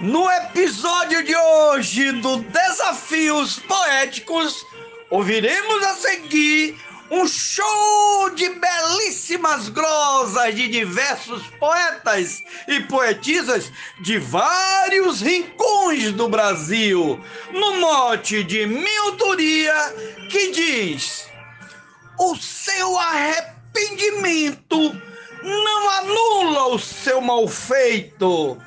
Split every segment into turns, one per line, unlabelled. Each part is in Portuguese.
No episódio de hoje do Desafios Poéticos, ouviremos a seguir um show de belíssimas glosas de diversos poetas e poetisas de vários rincões do Brasil, no mote de minha que diz: O seu arrependimento não anula o seu mal feito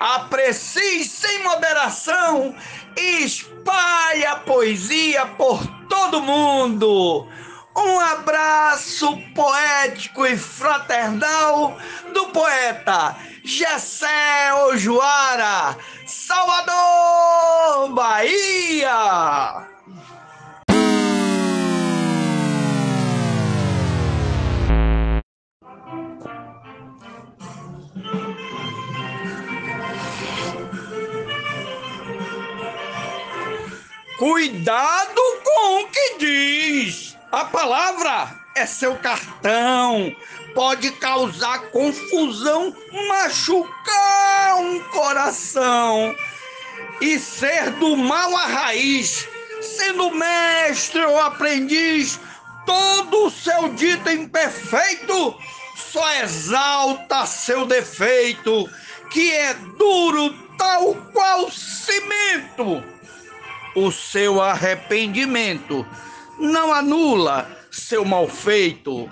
aprecie sem moderação e espalhe a poesia por todo mundo. Um abraço poético e fraternal do poeta Gessé Ojuara, Salvador, Bahia. Cuidado com o que diz. A palavra é seu cartão. Pode causar confusão, machucar um coração e ser do mal a raiz, sendo mestre ou aprendiz, todo o seu dito imperfeito só exalta seu defeito, que é duro tal qual cimento o seu arrependimento, não anula seu mal feito.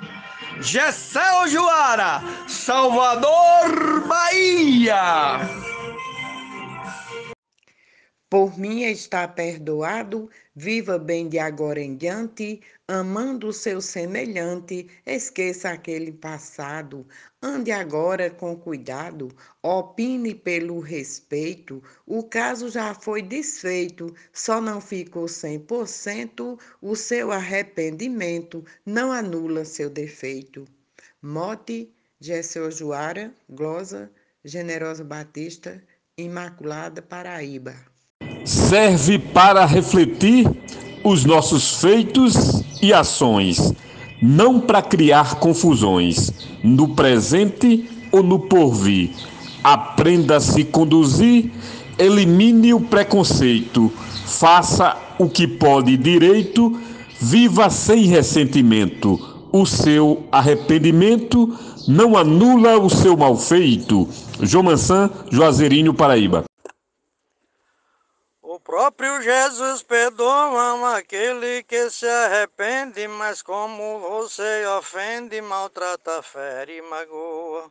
Gessel Juara, Salvador, Bahia.
Por mim está perdoado, viva bem de agora em diante, amando o seu semelhante, esqueça aquele passado, ande agora com cuidado, opine pelo respeito, o caso já foi desfeito, só não ficou 100%, o seu arrependimento não anula seu defeito. Mote, Gessel Juara, Glosa, Generosa Batista, Imaculada, Paraíba.
Serve para refletir os nossos feitos e ações, não para criar confusões no presente ou no porvir. Aprenda a se conduzir, elimine o preconceito, faça o que pode direito, viva sem ressentimento. O seu arrependimento não anula o seu mal feito. João Mansan, Juazeirinho, Paraíba
próprio Jesus perdoa aquele que se arrepende, mas como você ofende, maltrata, fere e magoa.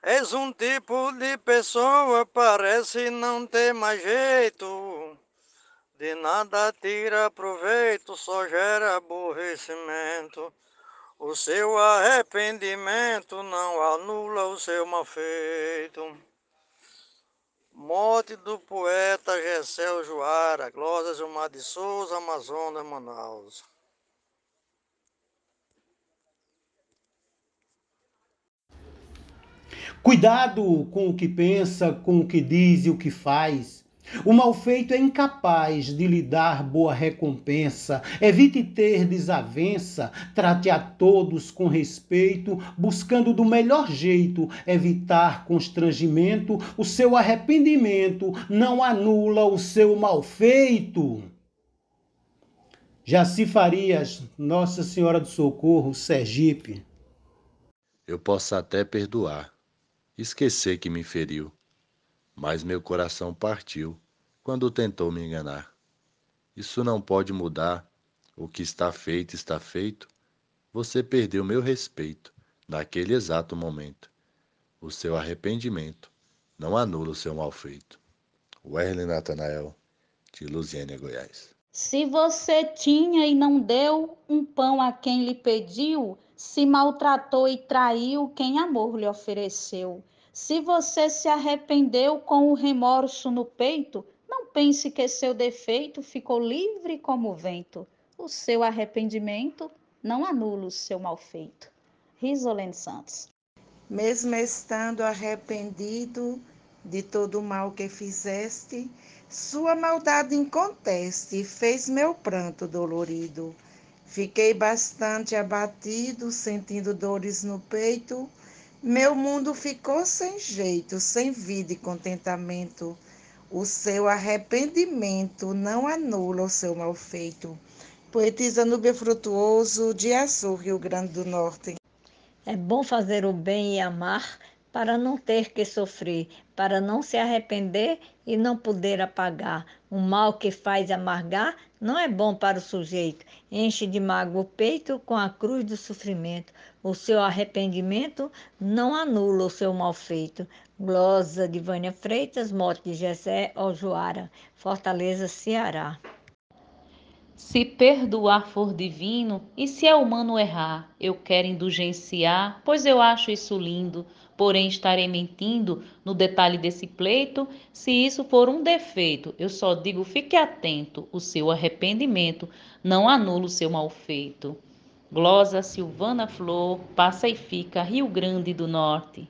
És um tipo de pessoa, parece não ter mais jeito. De nada tira proveito, só gera aborrecimento. O seu arrependimento não anula o seu mal feito. Morte do poeta Gessel Juara, Glória Gilmar de Souza, Amazonas, Manaus.
Cuidado com o que pensa, com o que diz e o que faz. O malfeito é incapaz de lhe dar boa recompensa. Evite ter desavença, trate a todos com respeito, buscando do melhor jeito evitar constrangimento. O seu arrependimento não anula o seu malfeito. Jaci Farias, Nossa Senhora do Socorro, Sergipe.
Eu posso até perdoar, esquecer que me feriu mas meu coração partiu quando tentou me enganar. Isso não pode mudar. O que está feito, está feito. Você perdeu meu respeito naquele exato momento. O seu arrependimento não anula o seu mal feito. Werley Natanael, de Luziânia, Goiás.
Se você tinha e não deu um pão a quem lhe pediu, se maltratou e traiu quem amor lhe ofereceu. Se você se arrependeu com o remorso no peito, não pense que seu defeito ficou livre como o vento. O seu arrependimento não anula o seu mal feito. Risolene Santos.
Mesmo estando arrependido de todo o mal que fizeste, sua maldade inconteste fez meu pranto dolorido. Fiquei bastante abatido, sentindo dores no peito Meu mundo ficou sem jeito, sem vida e contentamento. O seu arrependimento não anula o seu mal feito. Poetisa Núbia Frutuoso, de Açu, Rio Grande do Norte.
É bom fazer o bem e amar para não ter que sofrer, para não se arrepender e não poder apagar. O mal que faz amargar não é bom para o sujeito. Enche de mágoa o peito com a cruz do sofrimento. O seu arrependimento não anula o seu mal feito. Glosa de Vânia Freitas, mote de Jessé Ojoara, Fortaleza, Ceará.
Se perdoar for divino, e se é humano errar, eu quero indulgenciar, pois eu acho isso lindo. Porém, estarei mentindo no detalhe desse pleito. Se isso for um defeito, eu só digo: fique atento, o seu arrependimento não anula o seu mal feito. Glosa Silvana Flor, passa e fica, Rio Grande do Norte.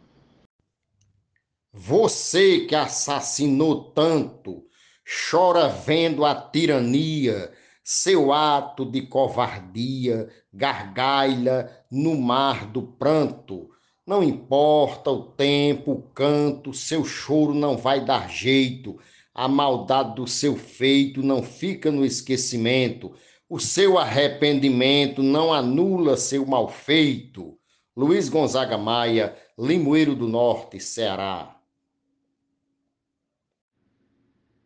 Você que assassinou tanto, chora vendo a tirania seu ato de covardia gargalha no mar do pranto. Não importa o tempo, o canto, seu choro não vai dar jeito. A maldade do seu feito não fica no esquecimento. O seu arrependimento não anula seu mal feito. Luiz Gonzaga Maia, Limoeiro do Norte, Ceará.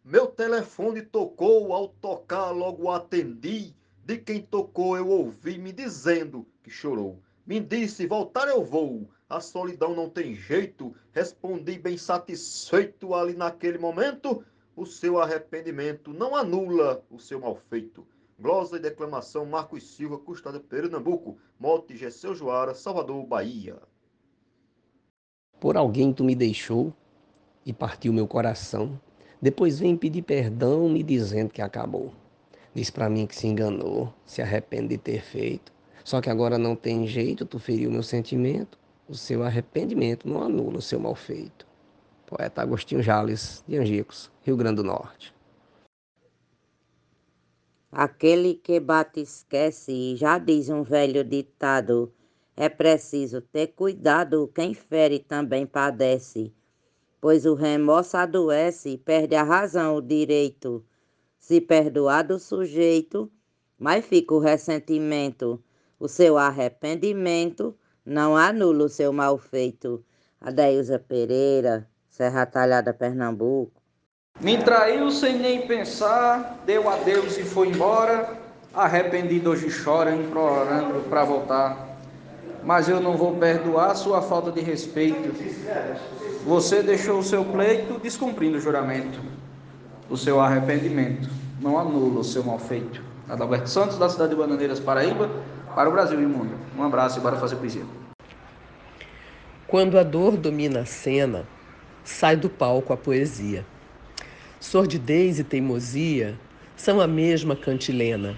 Meu telefone tocou, ao tocar logo atendi. De quem tocou eu ouvi me dizendo que chorou. Me disse: voltar eu vou, a solidão não tem jeito. Respondi bem satisfeito ali naquele momento. O seu arrependimento não anula o seu mal feito. Glosa e declamação Marcos Silva, Custada Pernambuco, Mote Gesseu Joara, Salvador, Bahia.
Por alguém tu me deixou e partiu meu coração depois vem pedir perdão me dizendo que acabou. Diz para mim que se enganou, se arrepende de ter feito. Só que agora não tem jeito, tu feriu meu sentimento. O seu arrependimento não anula o seu mal feito. Poeta Agostinho Jales, de Angicos, Rio Grande do Norte.
Aquele que bate esquece, já diz um velho ditado. É preciso ter cuidado, quem fere também padece pois o remorso adoece perde a razão, o direito. Se perdoar do sujeito, mas fica o ressentimento. O seu arrependimento não anula o seu mal feito. Adeilza Pereira, Serra Talhada, Pernambuco.
Me traiu sem nem pensar, deu adeus e foi embora. Arrependido hoje chora, implorando para voltar. Mas eu não vou perdoar sua falta de respeito você deixou o seu pleito descumprindo o juramento. O seu arrependimento não anula o seu mal feito. Adalberto Santos, da cidade de Bananeiras, Paraíba, para o Brasil e o mundo. Um abraço e bora fazer poesia.
Quando a dor domina a cena, sai do palco a poesia. Sordidez e teimosia são a mesma cantilena.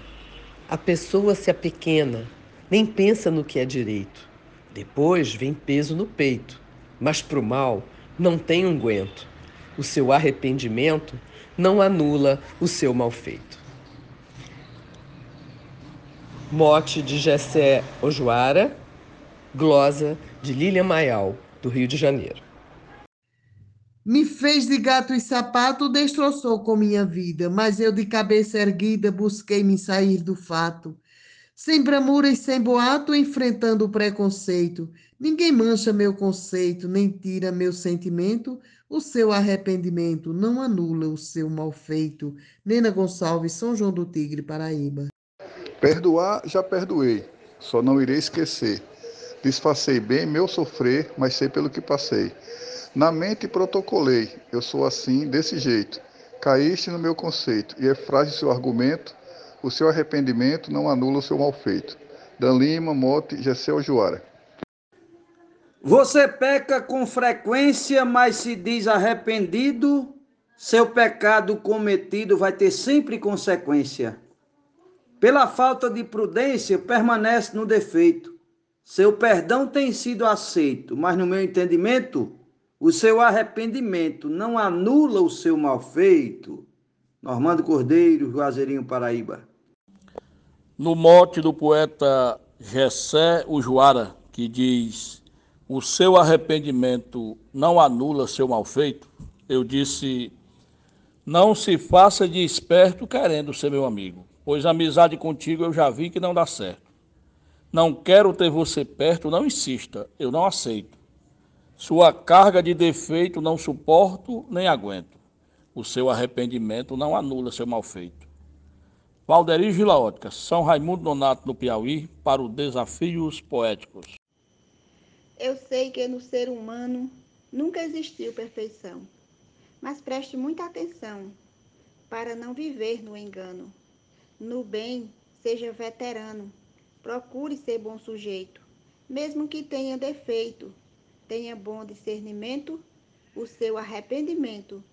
A pessoa se apequena, nem pensa no que é direito. Depois vem peso no peito, mas pro mal não tem unguento. O seu arrependimento não anula o seu malfeito. Mote de Gessé Ojoara, glosa de Lilian Maial, do Rio de Janeiro.
Me fez de gato e sapato, destroçou com minha vida, mas eu de cabeça erguida busquei me sair do fato. Sem bramura e sem boato, enfrentando o preconceito. Ninguém mancha meu conceito, nem tira meu sentimento. O seu arrependimento não anula o seu mal feito. Nena Gonçalves, São João do Tigre, Paraíba.
Perdoar, já perdoei, só não irei esquecer. Disfarcei bem meu sofrer, mas sei pelo que passei. Na mente protocolei, eu sou assim, desse jeito. Caíste no meu conceito, e é frágil seu argumento o seu arrependimento não anula o seu mal feito. Dan Lima, Mote, Gessel Juara.
Você peca com frequência, mas se diz arrependido, seu pecado cometido vai ter sempre consequência. Pela falta de prudência, permanece no defeito. Seu perdão tem sido aceito, mas no meu entendimento, o seu arrependimento não anula o seu mal feito. Normando Cordeiro, Juazeirinho, Paraíba
no mote do poeta Gessé Ujuara, que diz: o seu arrependimento não anula seu mal feito? Eu disse: Não se faça de esperto querendo ser meu amigo, pois amizade contigo eu já vi que não dá certo. Não quero ter você perto, não insista, eu não aceito. Sua carga de defeito não suporto nem aguento. O seu arrependimento não anula seu mal feito. Valderi Vila Ótica, São Raimundo Nonato, no Piauí, para o Desafios Poéticos.
Eu sei que no ser humano nunca existiu perfeição, mas preste muita atenção para não viver no engano. No bem, seja veterano, procure ser bom sujeito, mesmo que tenha defeito, tenha bom discernimento, o seu arrependimento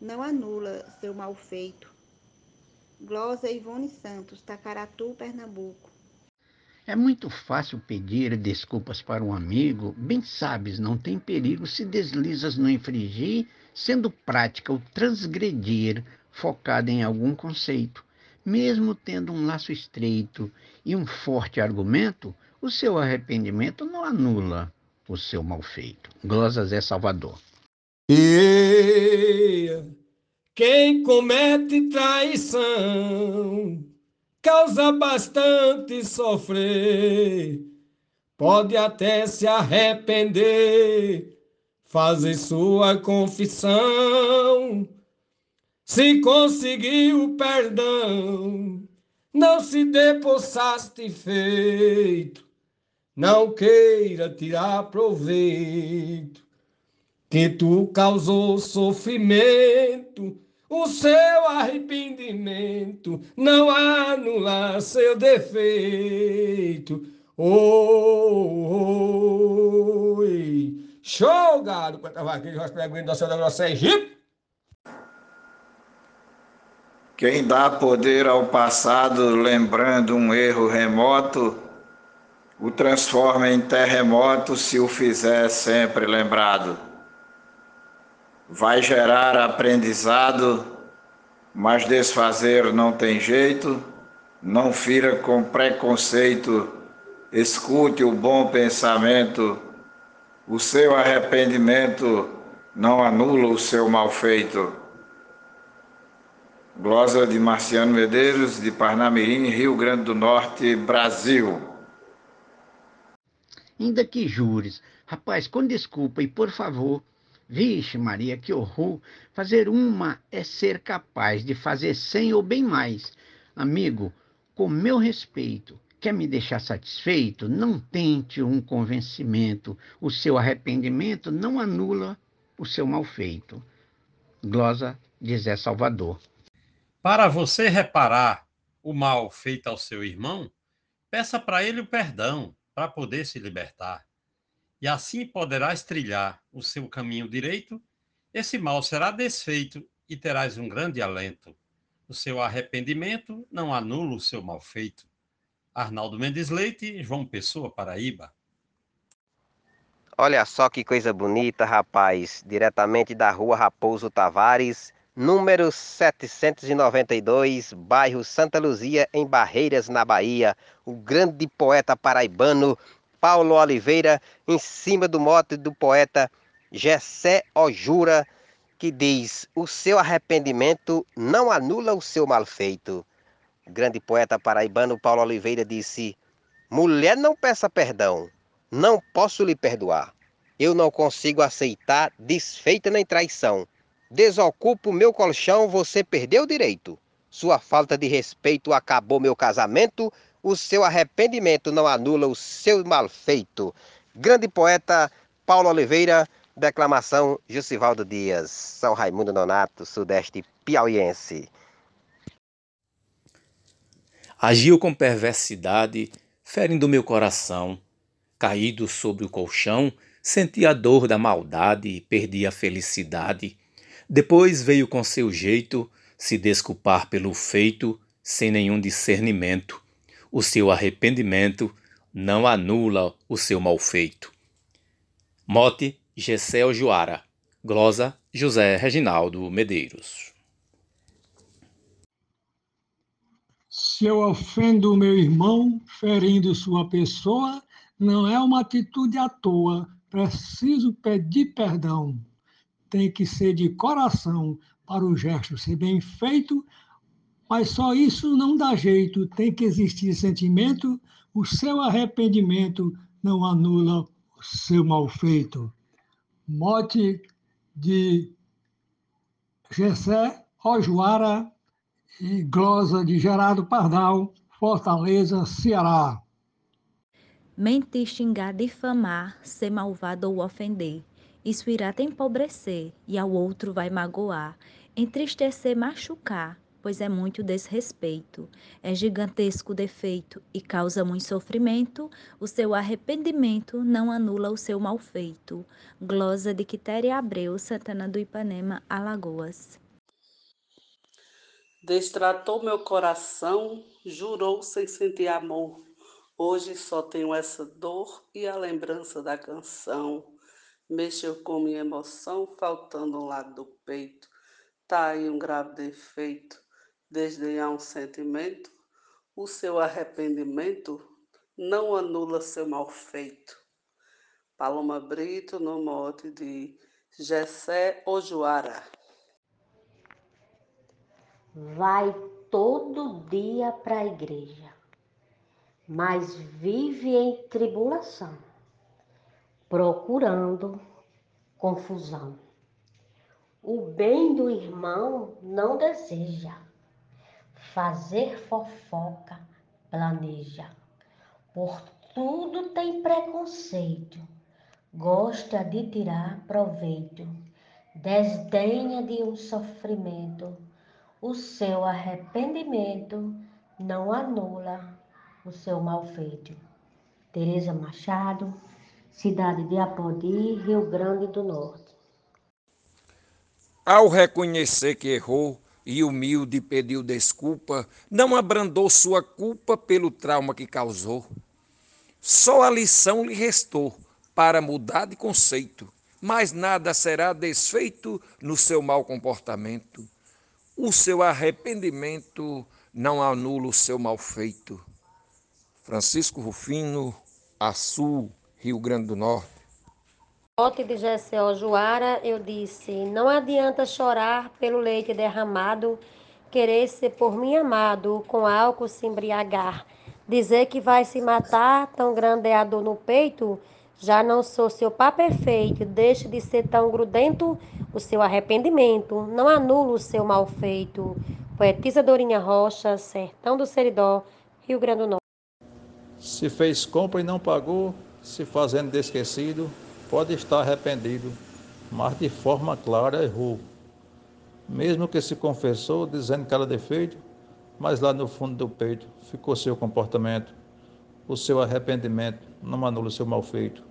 não anula seu mal feito. Glosa Ivone Santos, Tacaratu, Pernambuco.
É muito fácil pedir desculpas para um amigo, bem sabes, não tem perigo se deslizas no infringir, sendo prática o transgredir, focada em algum conceito. Mesmo tendo um laço estreito e um forte argumento, o seu arrependimento não anula o seu mal feito. Glosas é Salvador.
E quem comete traição causa bastante sofrer, pode até se arrepender, fazer sua confissão. Se conseguiu perdão, não se dê por satisfeito, não queira tirar proveito, que tu causou sofrimento o seu arrependimento. Não anula seu defeito. Oi, show, gado, quando estava aqui, nós pregamos da Senhora Nossa
Quem dá poder ao passado, lembrando um erro remoto, o transforma em terremoto se o fizer sempre lembrado. Vai gerar aprendizado, mas desfazer não tem jeito, não fira com preconceito, escute o bom pensamento, o seu arrependimento não anula o seu mal feito. Glosa de Marciano Medeiros, de Parnamirim, Rio Grande do Norte, Brasil.
Ainda que jures, rapaz, com desculpa e por favor, Vixe, Maria, que horror! Fazer uma é ser capaz de fazer cem ou bem mais. Amigo, com meu respeito, quer me deixar satisfeito? Não tente um convencimento. O seu arrependimento não anula o seu mal feito. Glosa de Zé Salvador.
Para você reparar o mal feito ao seu irmão, peça para ele o perdão para poder se libertar e assim poderás trilhar o seu caminho direito, esse mal será desfeito e terás um grande alento. O seu arrependimento não anula o seu mal feito. Arnaldo Mendes Leite, João Pessoa, Paraíba.
Olha só que coisa bonita, rapaz. Diretamente da rua Raposo Tavares, número 792, bairro Santa Luzia, em Barreiras, na Bahia. O grande poeta paraibano Paulo Oliveira, em cima do mote do poeta Gessé Ojura, que diz: O seu arrependimento não anula o seu mal feito. O grande poeta paraibano Paulo Oliveira disse: Mulher, não peça perdão, não posso lhe perdoar. Eu não consigo aceitar desfeita nem traição. Desocupo meu colchão, você perdeu o direito. Sua falta de respeito acabou meu casamento, o seu arrependimento não anula o seu mal feito. Grande poeta Paulo Oliveira, declamação Jussivaldo Dias, São Raimundo Nonato, Sudeste Piauiense.
Agiu com perversidade, ferindo meu coração. Caído sobre o colchão, senti a dor da maldade e perdi a felicidade. Depois veio com seu jeito se desculpar pelo feito, sem nenhum discernimento o seu arrependimento não anula o seu mal feito. Mote Gessel Joara. Glosa José Reginaldo Medeiros.
Se eu ofendo o meu irmão, ferindo sua pessoa, não é uma atitude à toa,
preciso pedir perdão. Tem que ser de coração para o gesto ser bem feito, mas só isso não dá jeito. Tem que existir sentimento, o seu arrependimento não anula o seu mal feito. Mote de Gessé Ojuara e glosa de Gerardo Pardal, Fortaleza, Ceará.
Mentir, xingar, difamar, ser malvado ou ofender. Isso irá te empobrecer e ao outro vai magoar, entristecer, machucar, pois é muito desrespeito. É gigantesco defeito e causa muito sofrimento. O seu arrependimento não anula o seu mal feito. Glosa de Quitéria Abreu, Santana do Ipanema, Alagoas.
Destratou meu coração, jurou sem sentir amor. Hoje só tenho essa dor e a lembrança da canção. Mexeu com minha emoção, faltando um lado do peito. Tá aí um grave defeito, desdenhar um sentimento. O seu arrependimento não anula seu mal feito. Paloma Brito, no mote de Gessé Ojuara
vai todo dia para a igreja, mas vive em tribulação, procurando confusão. O bem do irmão não deseja, fazer fofoca planeja, por tudo tem preconceito, gosta de tirar proveito, desdenha de um sofrimento o seu arrependimento não anula o seu mal feito. Tereza Machado, cidade de Apodi, Rio Grande do Norte.
Ao reconhecer que errou e humilde pediu desculpa, não abrandou sua culpa pelo trauma que causou. Só a lição lhe restou para mudar de conceito, mas nada será desfeito no seu mau comportamento o seu arrependimento não anula o seu mal feito. Francisco Rufino, Açu, Rio Grande do Norte.
Pote de GCO Juara, eu disse: Não adianta chorar pelo leite derramado, querer ser por mim amado, com álcool se embriagar. Dizer que vai se matar, tão grande é a dor no peito. Já não sou seu pá perfeito, deixe de ser tão grudento o seu arrependimento, não anula o seu mal feito. Poetisa Dorinha Rocha, Sertão do Seridó, Rio Grande do Norte.
Se fez compra e não pagou, se fazendo de esquecido, pode estar arrependido, mas de forma clara errou. Mesmo que se confessou dizendo que era defeito, mas lá no fundo do peito ficou seu comportamento. O seu arrependimento não anula o seu mal feito.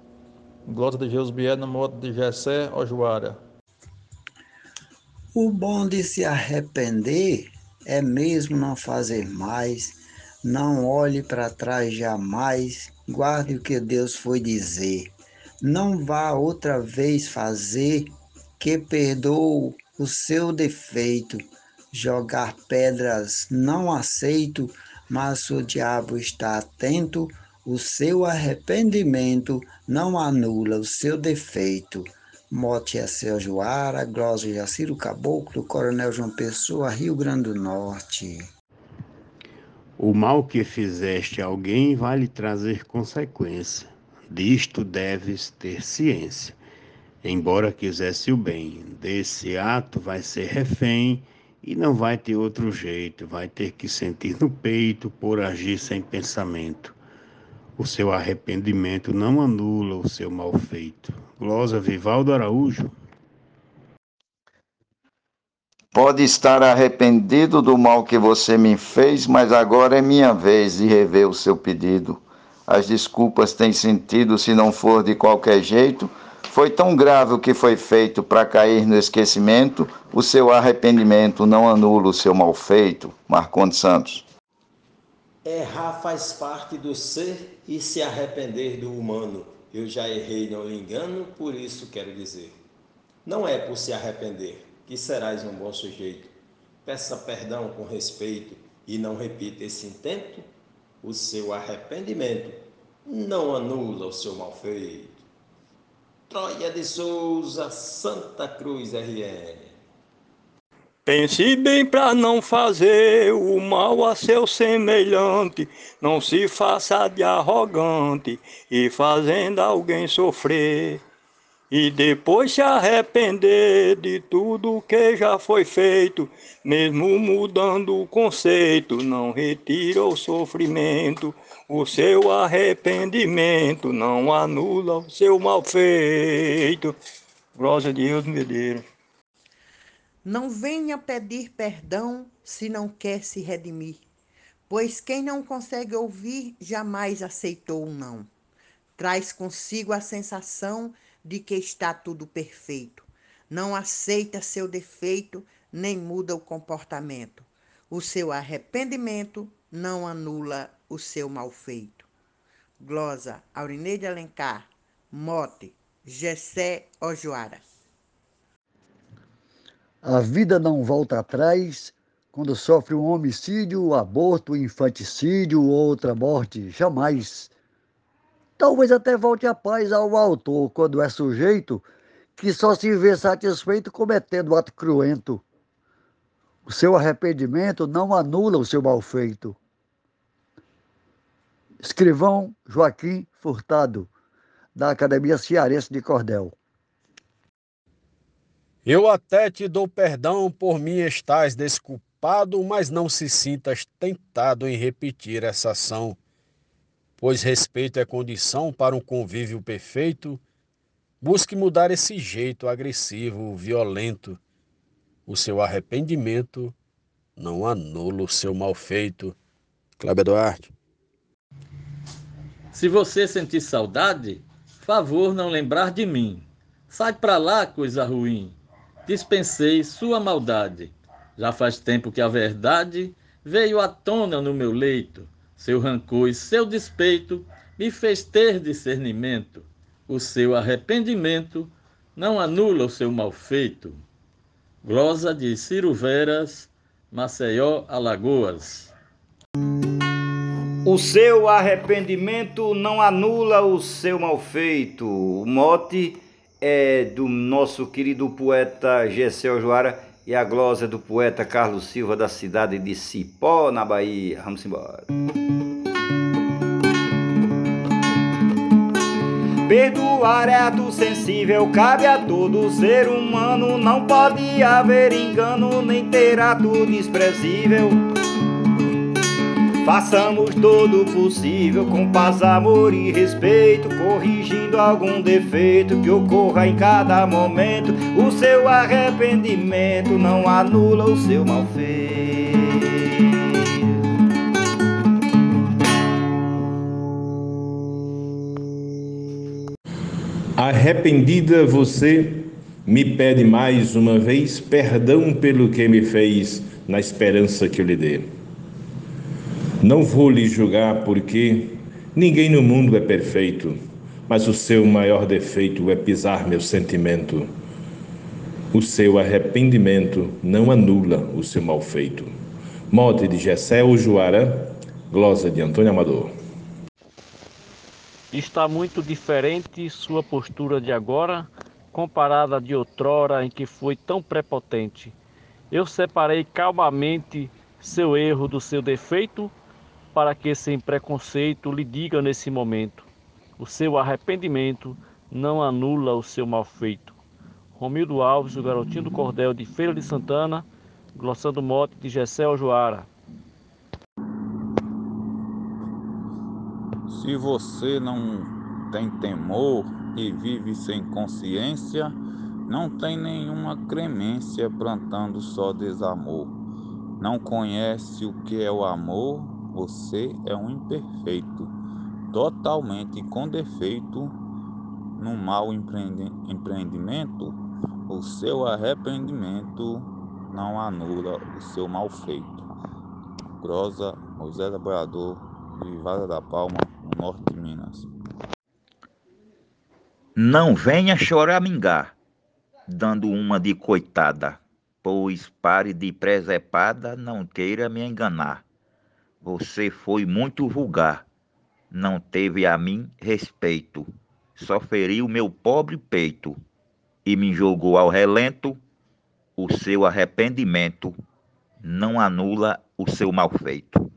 Glória de Jesus Bier no modo de Jessé Ojuara.
O bom de se arrepender é mesmo não fazer mais, não olhe para trás jamais, guarde o que Deus foi dizer. Não vá outra vez fazer, que perdoou o seu defeito. Jogar pedras não aceito, mas o diabo está atento o seu arrependimento não anula o seu defeito. Mote é seu Joara, Glória Jaciro Caboclo, Coronel João Pessoa, Rio Grande do Norte.
O mal que fizeste a alguém vai lhe trazer consequência. Disto deves ter ciência. Embora quisesse o bem, desse ato vai ser refém e não vai ter outro jeito, vai ter que sentir no peito por agir sem pensamento. O seu arrependimento não anula o seu mal feito. Glosa Vivaldo Araújo.
Pode estar arrependido do mal que você me fez, mas agora é minha vez de rever o seu pedido. As desculpas têm sentido se não for de qualquer jeito. Foi tão grave o que foi feito para cair no esquecimento, o seu arrependimento não anula o seu mal feito. Marcondes Santos.
Errar faz parte do ser e se arrepender do humano. Eu já errei, não lhe engano, por isso quero dizer. Não é por se arrepender que serás um bom sujeito. Peça perdão com respeito e não repita esse intento. O seu arrependimento não anula o seu mal feito. Troia de Souza, Santa Cruz RN.
Pense bem para não fazer o mal a seu semelhante, não se faça de arrogante e fazendo alguém sofrer. E depois se arrepender de tudo que já foi feito, mesmo mudando o conceito, não retira o sofrimento. O seu arrependimento não anula o seu mal feito. Glória a Deus, Medeiros.
Não venha pedir perdão se não quer se redimir, pois quem não consegue ouvir jamais aceitou um não. Traz consigo a sensação de que está tudo perfeito. Não aceita seu defeito, nem muda o comportamento. O seu arrependimento não anula o seu mal feito. Glosa Aurineide Alencar, Mote, Gessé Ojoara.
A vida não volta atrás quando sofre um homicídio, aborto, infanticídio ou outra morte, jamais. Talvez até volte a paz ao autor quando é sujeito que só se vê satisfeito cometendo ato cruento. O seu arrependimento não anula o seu mal feito. Escrivão Joaquim Furtado, da Academia Cearense de Cordel.
Eu até te dou perdão por mim estás desculpado, mas não se sintas tentado em repetir essa ação, pois respeito é condição para um convívio perfeito. Busque mudar esse jeito agressivo, violento. O seu arrependimento não anula o seu mal feito. Cláudio Duarte.
Se você sentir saudade, favor não lembrar de mim. Sai pra lá, coisa ruim dispensei sua maldade. Já faz tempo que a verdade veio à tona no meu leito. Seu rancor e seu despeito me fez ter discernimento. O seu arrependimento não anula o seu mal feito. Glosa de Ciro Veras, Maceió, Alagoas.
O seu arrependimento não anula o seu mal feito. O mote é do nosso querido poeta Gessel Joara e a glosa do poeta Carlos Silva da cidade de Cipó, na Bahia. Vamos embora. Perdoar é ato sensível, cabe a todo ser humano. Não pode haver engano, nem ter ato desprezível. Façamos todo o possível com paz, amor e respeito, corrigindo algum defeito que ocorra em cada momento. O seu arrependimento não anula o seu mal feito.
Arrependida você me pede mais uma vez perdão pelo que me fez, na esperança que eu lhe dê. Não vou lhe julgar porque ninguém no mundo é perfeito, mas o seu maior defeito é pisar meu sentimento. O seu arrependimento não anula o seu mal feito. Mote de Gessé Juara, glosa de Antônio Amador.
Está muito diferente sua postura de agora comparada de outrora em que foi tão prepotente. Eu separei calmamente seu erro do seu defeito para que sem preconceito lhe diga nesse momento: o seu arrependimento não anula o seu mal feito. Romildo Alves, o garotinho do cordel de Feira de Santana, glossando mote de Gessel Joara.
Se você não tem temor e vive sem consciência, não tem nenhuma cremência plantando só desamor. Não conhece o que é o amor, você é um imperfeito, totalmente com defeito no mau empreendimento. O seu arrependimento não anula o seu mal feito. Grosa José Trabalhador de Vara da Palma, no norte de Minas.
Não venha choramingar, dando uma de coitada, pois pare de presepada, não queira me enganar. Você foi muito vulgar, não teve a mim respeito.
só feriu meu pobre peito e me jogou ao relento, o seu arrependimento não anula o seu mal feito.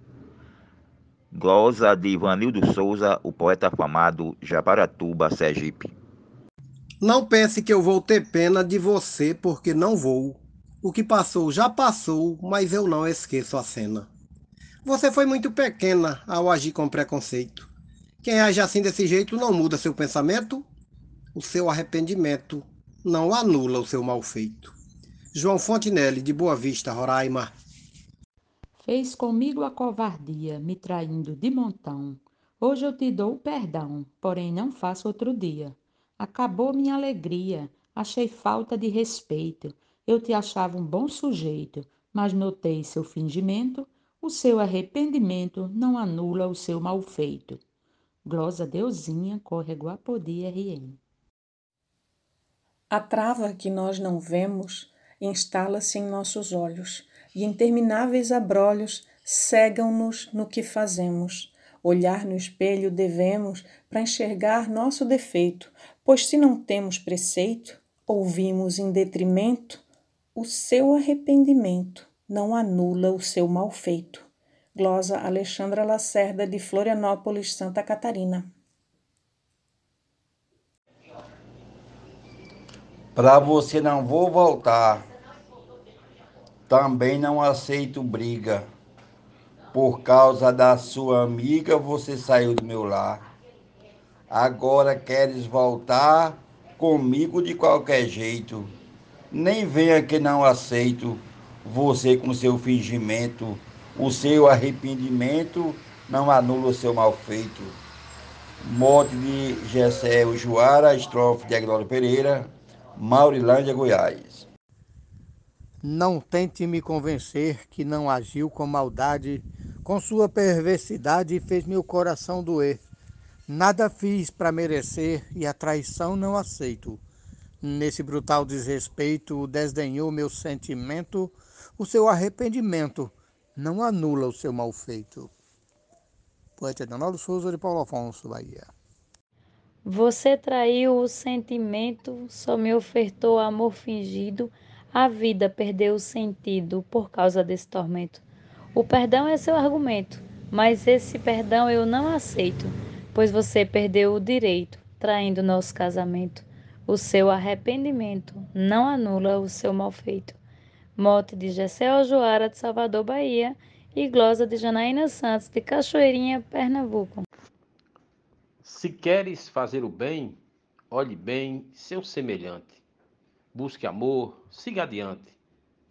Glosa de Ivanildo Souza, o poeta afamado Jabaratuba, Sergipe.
Não pense que eu vou ter pena de você, porque não vou. O que passou já passou, mas eu não esqueço a cena. Você foi muito pequena ao agir com preconceito. Quem age assim desse jeito não muda seu pensamento, o seu arrependimento não anula o seu mal feito. João Fontinelli, de Boa Vista, Roraima.
Fez comigo a covardia, me traindo de montão. Hoje eu te dou perdão, porém não faço outro dia. Acabou minha alegria, achei falta de respeito. Eu te achava um bom sujeito, mas notei seu fingimento, o seu arrependimento não anula o seu mal feito. Glosa Deusinha, Córrego Apodi, RN.
A trava que nós não vemos instala-se em nossos olhos e intermináveis abrolhos cegam-nos no que fazemos. Olhar no espelho devemos para enxergar nosso defeito, pois se não temos preceito, ouvimos em detrimento, o seu arrependimento não anula o seu mal feito. Glosa Alexandra Lacerda, de Florianópolis, Santa Catarina.
Para você não vou voltar. Também não aceito briga. Por causa da sua amiga, você saiu do meu lar. Agora queres voltar comigo de qualquer jeito. Nem venha que não aceito você com seu fingimento. O seu arrependimento não anula o seu mal feito. Morte de Gessé Ujuara, estrofe de Aguilera Pereira, Maurilândia, Goiás.
Não tente me convencer que não agiu com maldade, com sua perversidade fez meu coração doer. Nada fiz para merecer e a traição não aceito. Nesse brutal desrespeito, desdenhou meu sentimento, o seu arrependimento não anula o seu mal feito. Poeta Donaldo Souza de Paulo Afonso, Bahia.
Você traiu o sentimento, só me ofertou amor fingido, a vida perdeu o sentido por causa desse tormento. O perdão é seu argumento, mas esse perdão eu não aceito, pois você perdeu o direito, traindo nosso casamento. O seu arrependimento não anula o seu mal feito. Mote de Gessé Joara de Salvador, Bahia, e glosa de Janaína Santos de Cachoeirinha, Pernambuco.
Se queres fazer o bem, olhe bem seu semelhante. Busque amor, siga adiante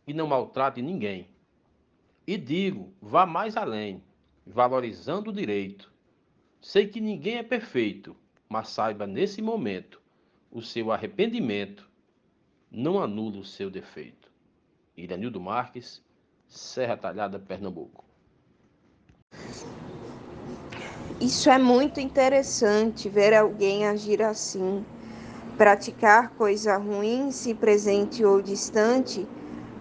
e não maltrate ninguém. E digo, vá mais além, valorizando o direito. Sei que ninguém é perfeito, mas saiba nesse momento, o seu arrependimento não anula o seu defeito. Iranildo Marques, Serra Talhada, Pernambuco.
Isso é muito interessante ver alguém agir assim. Praticar coisa ruim, se presente ou distante,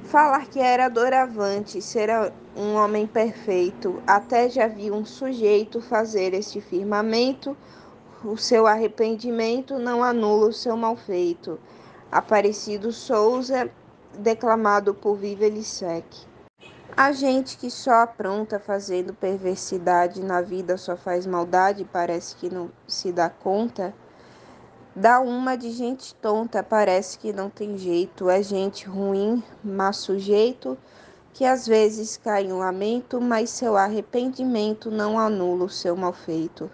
falar que era doravante, ser um homem perfeito. Até já vi um sujeito fazer este firmamento, o seu arrependimento não anula o seu mal feito. Aparecido Souza, declamado por Viva Elisec. A gente que só apronta fazendo perversidade na vida só faz maldade, parece que não se dá conta. Dá uma de gente tonta, parece que não tem jeito. É gente ruim, má sujeito, que às vezes cai em lamento, mas seu arrependimento não anula o seu mal feito.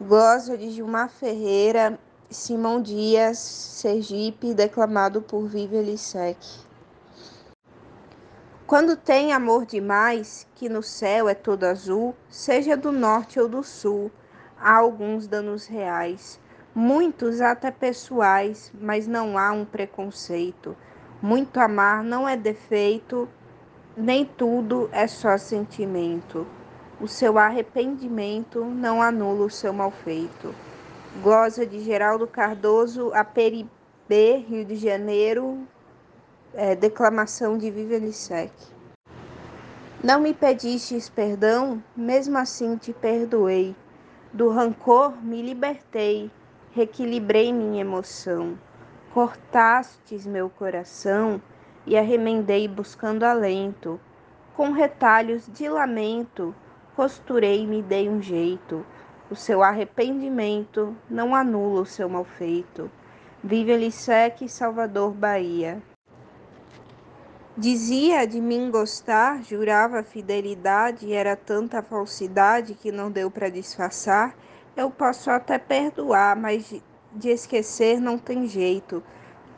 Glosa de Gilmar Ferreira, Simão Dias, Sergipe, declamado por Viva Elisec. Quando tem amor demais, que no céu é todo azul, seja do norte ou do sul, há alguns danos reais, muitos até pessoais, mas não há um preconceito. Muito amar não é defeito, nem tudo é só sentimento. O seu arrependimento não anula o seu mal feito. Glosa de Geraldo Cardoso, Aperibê, Rio de Janeiro, é, declamação de Viva Lissec. Não me pedistes perdão, mesmo assim te perdoei. Do rancor me libertei. reequilibrei minha emoção. Cortastes meu coração e arremendei buscando alento. Com retalhos de lamento, costurei e me dei um jeito. O seu arrependimento não anula o seu mal feito. Vive Elisec, Salvador, Bahia. Dizia de mim gostar, jurava fidelidade, era tanta falsidade que não deu para disfarçar. Eu posso até perdoar, mas de esquecer não tem jeito.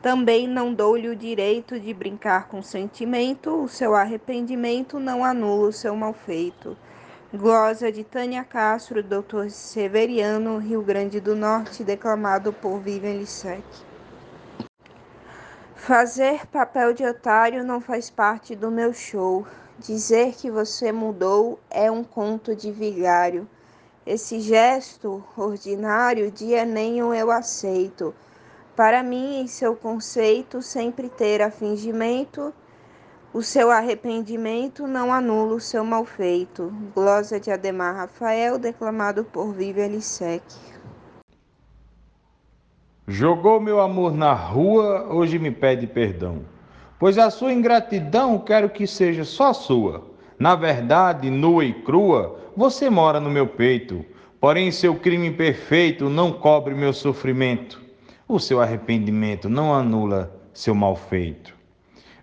Também não dou-lhe o direito de brincar com sentimento, o seu arrependimento não anula o seu mal feito. Glosa de Tânia Castro, Dr. Severiano, Rio Grande do Norte, declamado por Vivian Lissec. Fazer papel de otário não faz parte do meu show. Dizer que você mudou é um conto de vigário. Esse gesto ordinário de Enem eu aceito. Para mim, em seu conceito, sempre ter a fingimento, o seu arrependimento não anula o seu mal feito. Glosa de Ademar Rafael, declamado por Vivian Lissec.
Jogou meu amor na rua, hoje me pede perdão. Pois a sua ingratidão quero que seja só sua. Na verdade, nua e crua, você mora no meu peito. Porém, seu crime perfeito não cobre meu sofrimento. O seu arrependimento não anula seu mal feito.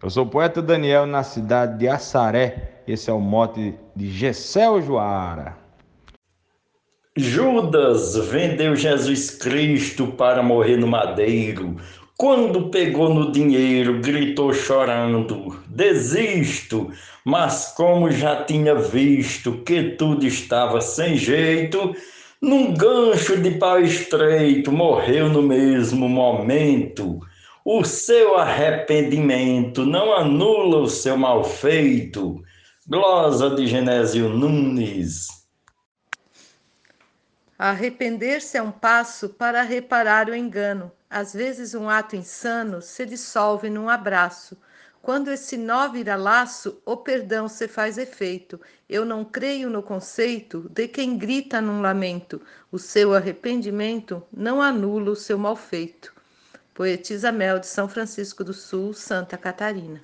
Eu sou o poeta Daniel, na cidade de Assaré. Esse é o mote de Gessel Joara.
Judas vendeu Jesus Cristo para morrer no madeiro. Quando pegou no dinheiro, gritou chorando: Desisto. Mas, como já tinha visto que tudo estava sem jeito, num gancho de pau estreito, morreu no mesmo momento. O seu arrependimento não anula o seu mal feito. Glosa de Genésio Nunes.
Arrepender-se é um passo para reparar o engano. Às vezes, um ato insano se dissolve num abraço. Quando esse nó vira laço, o perdão se faz efeito. Eu não creio no conceito de quem grita num lamento. O seu arrependimento não anula o seu mal feito. Poetisa Mel de São Francisco do Sul, Santa Catarina.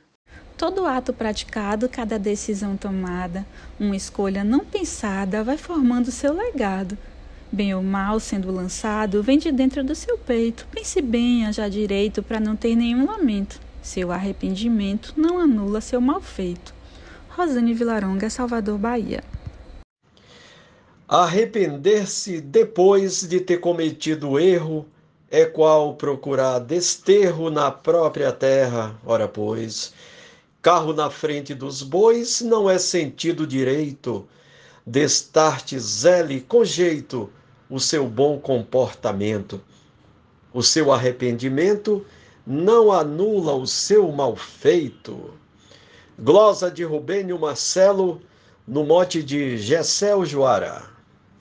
Todo ato praticado, cada decisão tomada, uma escolha não pensada vai formando seu legado. Bem ou mal sendo lançado, vem de dentro do seu peito. Pense bem, já direito, para não ter nenhum lamento. Seu arrependimento não anula seu mal feito. Rosane Vilaronga, Salvador, Bahia.
Arrepender-se depois de ter cometido erro é qual procurar desterro na própria terra. Ora, pois, carro na frente dos bois não é sentido direito. Destarte zele com jeito o seu bom comportamento. O seu arrependimento não anula o seu mal feito. Glosa de Rubênio Marcelo, no mote de Gessel Joara.